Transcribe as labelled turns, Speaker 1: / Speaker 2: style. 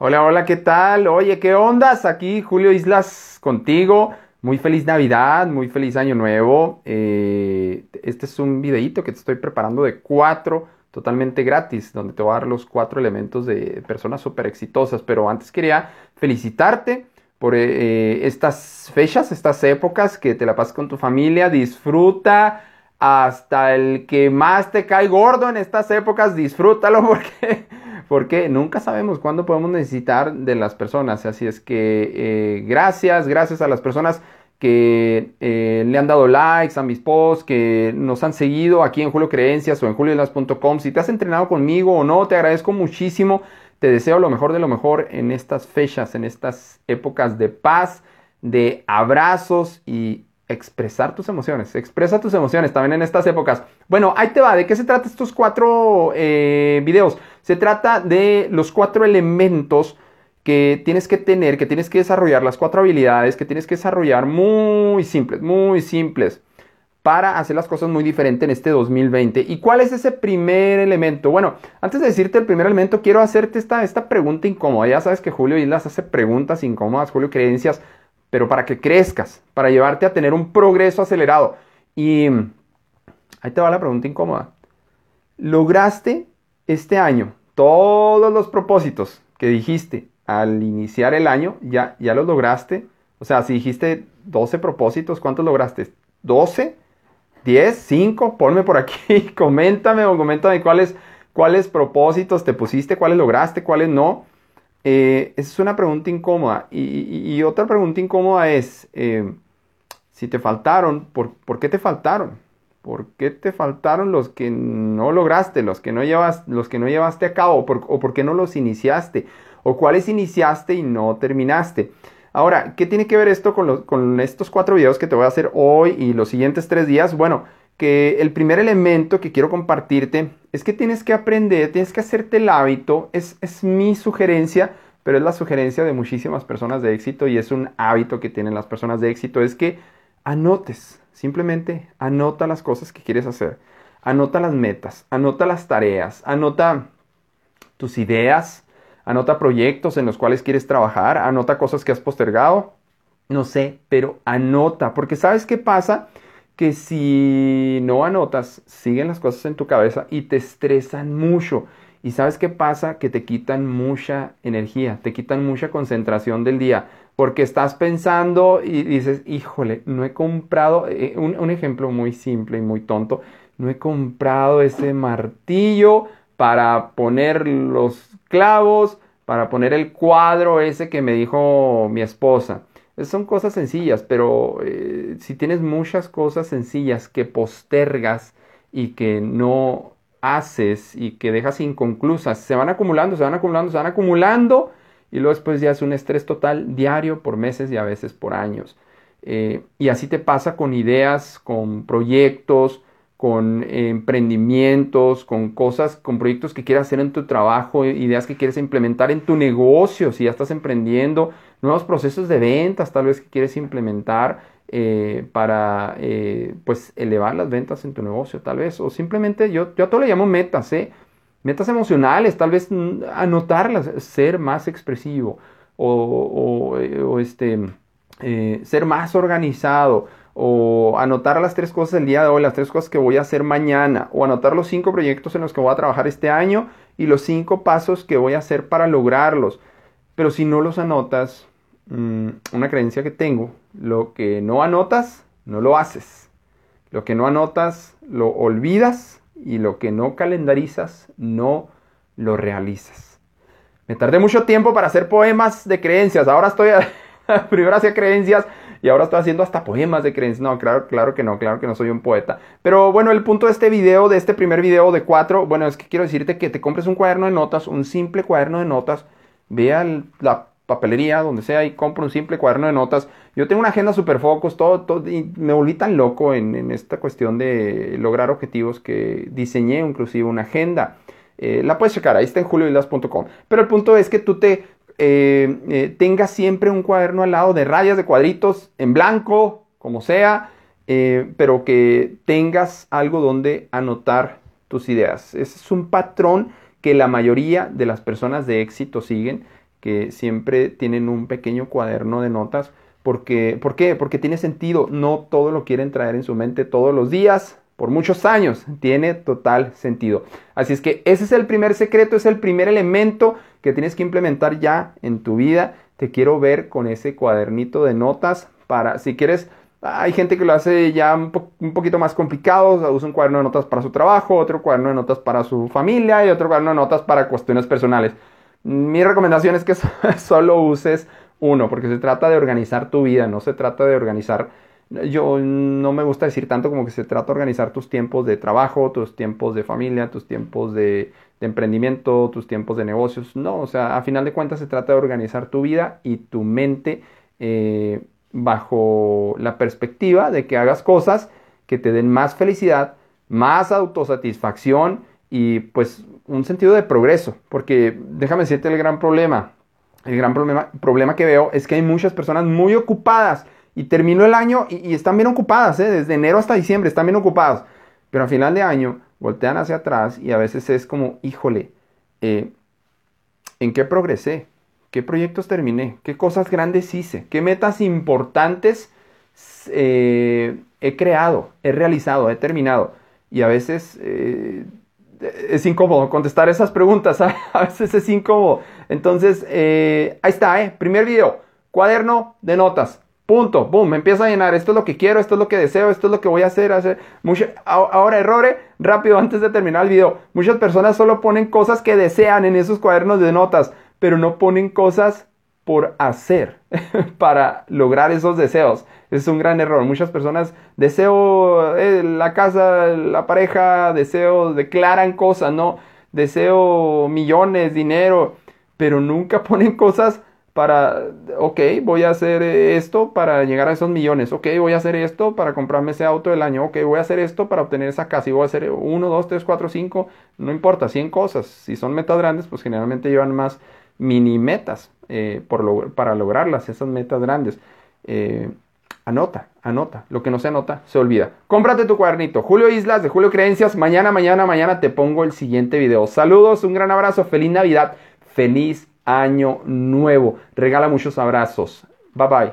Speaker 1: Hola, hola, ¿qué tal? Oye, ¿qué ondas? Aquí Julio Islas contigo. Muy feliz Navidad, muy feliz Año Nuevo. Eh, este es un videíto que te estoy preparando de cuatro, totalmente gratis, donde te voy a dar los cuatro elementos de personas súper exitosas. Pero antes quería felicitarte por eh, estas fechas, estas épocas, que te la pases con tu familia, disfruta hasta el que más te cae gordo en estas épocas, disfrútalo porque porque nunca sabemos cuándo podemos necesitar de las personas. Así es que eh, gracias, gracias a las personas que eh, le han dado likes a mis posts, que nos han seguido aquí en Julio Creencias o en juliolas.com. Si te has entrenado conmigo o no, te agradezco muchísimo. Te deseo lo mejor de lo mejor en estas fechas, en estas épocas de paz, de abrazos y expresar tus emociones. Expresa tus emociones también en estas épocas. Bueno, ahí te va. ¿De qué se trata estos cuatro eh, videos? Se trata de los cuatro elementos que tienes que tener, que tienes que desarrollar, las cuatro habilidades que tienes que desarrollar muy simples, muy simples, para hacer las cosas muy diferentes en este 2020. ¿Y cuál es ese primer elemento? Bueno, antes de decirte el primer elemento, quiero hacerte esta, esta pregunta incómoda. Ya sabes que Julio Islas hace preguntas incómodas, Julio Creencias pero para que crezcas, para llevarte a tener un progreso acelerado. Y ahí te va la pregunta incómoda. ¿Lograste este año todos los propósitos que dijiste al iniciar el año? ¿Ya, ya los lograste? O sea, si dijiste 12 propósitos, ¿cuántos lograste? ¿12? ¿10? ¿5? Ponme por aquí, coméntame o coméntame cuáles, cuáles propósitos te pusiste, cuáles lograste, cuáles no. Eh, esa es una pregunta incómoda. Y, otra pregunta incómoda es, eh, si te faltaron, ¿por, qué te faltaron? ¿Por qué te faltaron los que no lograste, los que no, llevas, los que no llevaste a cabo? ¿O por qué no los iniciaste? ¿O cuáles iniciaste y no terminaste? Ahora, ¿qué tiene que ver esto con, con estos cuatro videos que te voy a hacer hoy y los siguientes tres días? Bueno, que el primer elemento que quiero compartirte es que tienes que aprender, tienes que hacerte el hábito, es, es mi sugerencia, pero es la sugerencia de muchísimas personas de éxito y es un hábito que tienen las personas de éxito, es que anotes, simplemente anota las cosas que quieres hacer, anota las metas, anota las tareas, anota tus ideas, anota proyectos en los cuales quieres trabajar, anota cosas que has postergado, no sé, pero anota, porque ¿sabes qué pasa? que si no anotas, siguen las cosas en tu cabeza y te estresan mucho. ¿Y sabes qué pasa? Que te quitan mucha energía, te quitan mucha concentración del día, porque estás pensando y dices, híjole, no he comprado, eh, un, un ejemplo muy simple y muy tonto, no he comprado ese martillo para poner los clavos, para poner el cuadro ese que me dijo mi esposa. Son cosas sencillas, pero eh, si tienes muchas cosas sencillas que postergas y que no haces y que dejas inconclusas, se van acumulando, se van acumulando, se van acumulando y luego después ya es un estrés total diario por meses y a veces por años. Eh, y así te pasa con ideas, con proyectos, con emprendimientos, con cosas, con proyectos que quieras hacer en tu trabajo, ideas que quieres implementar en tu negocio, si ya estás emprendiendo, nuevos procesos de ventas tal vez que quieres implementar eh, para eh, pues elevar las ventas en tu negocio tal vez, o simplemente yo, yo a todo le llamo metas, ¿eh? Metas emocionales, tal vez mm, anotarlas, ser más expresivo o, o este, ser más organizado o anotar las tres cosas del día de hoy, las tres cosas que voy a hacer mañana, o anotar los cinco proyectos en los que voy a trabajar este año y los cinco pasos que voy a hacer para lograrlos. Pero si no los anotas, mm, una creencia que tengo, lo que no anotas, no lo haces. Lo que no anotas, lo olvidas y lo que no calendarizas, no lo realizas. Me tardé mucho tiempo para hacer poemas de creencias. Ahora estoy, primero hacía creencias y ahora estoy haciendo hasta poemas de creencias. No, claro, claro que no, claro que no soy un poeta. Pero bueno, el punto de este video, de este primer video de cuatro, bueno, es que quiero decirte que te compres un cuaderno de notas, un simple cuaderno de notas, vea la papelería, donde sea, y compra un simple cuaderno de notas. Yo tengo una agenda super focus, todo, todo, y me volví tan loco en, esta cuestión de lograr objetivos que diseñé inclusive una agenda. Eh, la puedes checar, ahí está en juliovilas.com. Pero el punto es que tú te eh, eh, tenga siempre un cuaderno al lado de rayas, de cuadritos, en blanco, como sea, pero que tengas algo donde anotar tus ideas. Ese es un patrón que la mayoría de las personas de éxito siguen, que siempre tienen un pequeño cuaderno de notas. Porque, ¿Por qué? Porque tiene sentido. No todo lo quieren traer en su mente todos los días, por muchos años. Tiene total sentido. Así es que ese es el primer secreto, es el primer elemento que tienes que implementar ya en tu vida. Te quiero ver con ese cuadernito de notas para, si quieres, hay gente que lo hace ya un, poquito más complicado, usa un cuaderno de notas para su trabajo, otro cuaderno de notas para su familia y otro cuaderno de notas para cuestiones personales. Mi recomendación es que solo uses uno, porque se trata de organizar tu vida, no se trata de organizar yo no me gusta decir tanto como que se trata de organizar tus tiempos de trabajo, tus tiempos de familia, tus tiempos de, emprendimiento, tus tiempos de negocios. No, o sea, a final de cuentas se trata de organizar tu vida y tu mente eh, bajo la perspectiva de que hagas cosas que te den más felicidad, más autosatisfacción y pues un sentido de progreso. Porque déjame decirte el gran problema. El gran problema, problema que veo es que hay muchas personas muy ocupadas y terminó el año y, están bien ocupadas, ¿eh? desde enero hasta diciembre están bien ocupadas. Pero a final de año voltean hacia atrás y a veces es como, híjole, eh, ¿en qué progresé? ¿Qué proyectos terminé? ¿Qué cosas grandes hice? ¿Qué metas importantes eh, he creado, he realizado, he terminado? Y a veces es incómodo contestar esas preguntas, a veces es incómodo. Entonces, ahí está, ¿eh? Primer video, cuaderno de notas. Punto, boom, me empieza a llenar. Esto es lo que quiero, esto es lo que deseo, esto es lo que voy a hacer. hacer. ahora, errores, rápido, antes de terminar el video. Muchas personas solo ponen cosas que desean en esos cuadernos de notas, pero no ponen cosas por hacer para lograr esos deseos. Es un gran error. Muchas personas deseo eh, la casa, la pareja, deseo, declaran cosas, ¿no? Deseo millones, dinero, pero nunca ponen cosas para, ok, voy a hacer esto para llegar a esos millones, ok, voy a hacer esto para comprarme ese auto del año, ok, voy a hacer esto para obtener esa casa y voy a hacer 1, 2, 3, 4, 5, no importa, 100 cosas. Si son metas grandes, pues generalmente llevan más mini metas eh, por para lograrlas, esas metas grandes. Eh, anota, anota. Lo que no se anota, se olvida. Cómprate tu cuadernito. Julio Islas de Julio Creencias. Mañana, mañana, mañana te pongo el siguiente video. Saludos, un gran abrazo, feliz Navidad, feliz año nuevo. Regala muchos abrazos. Bye bye.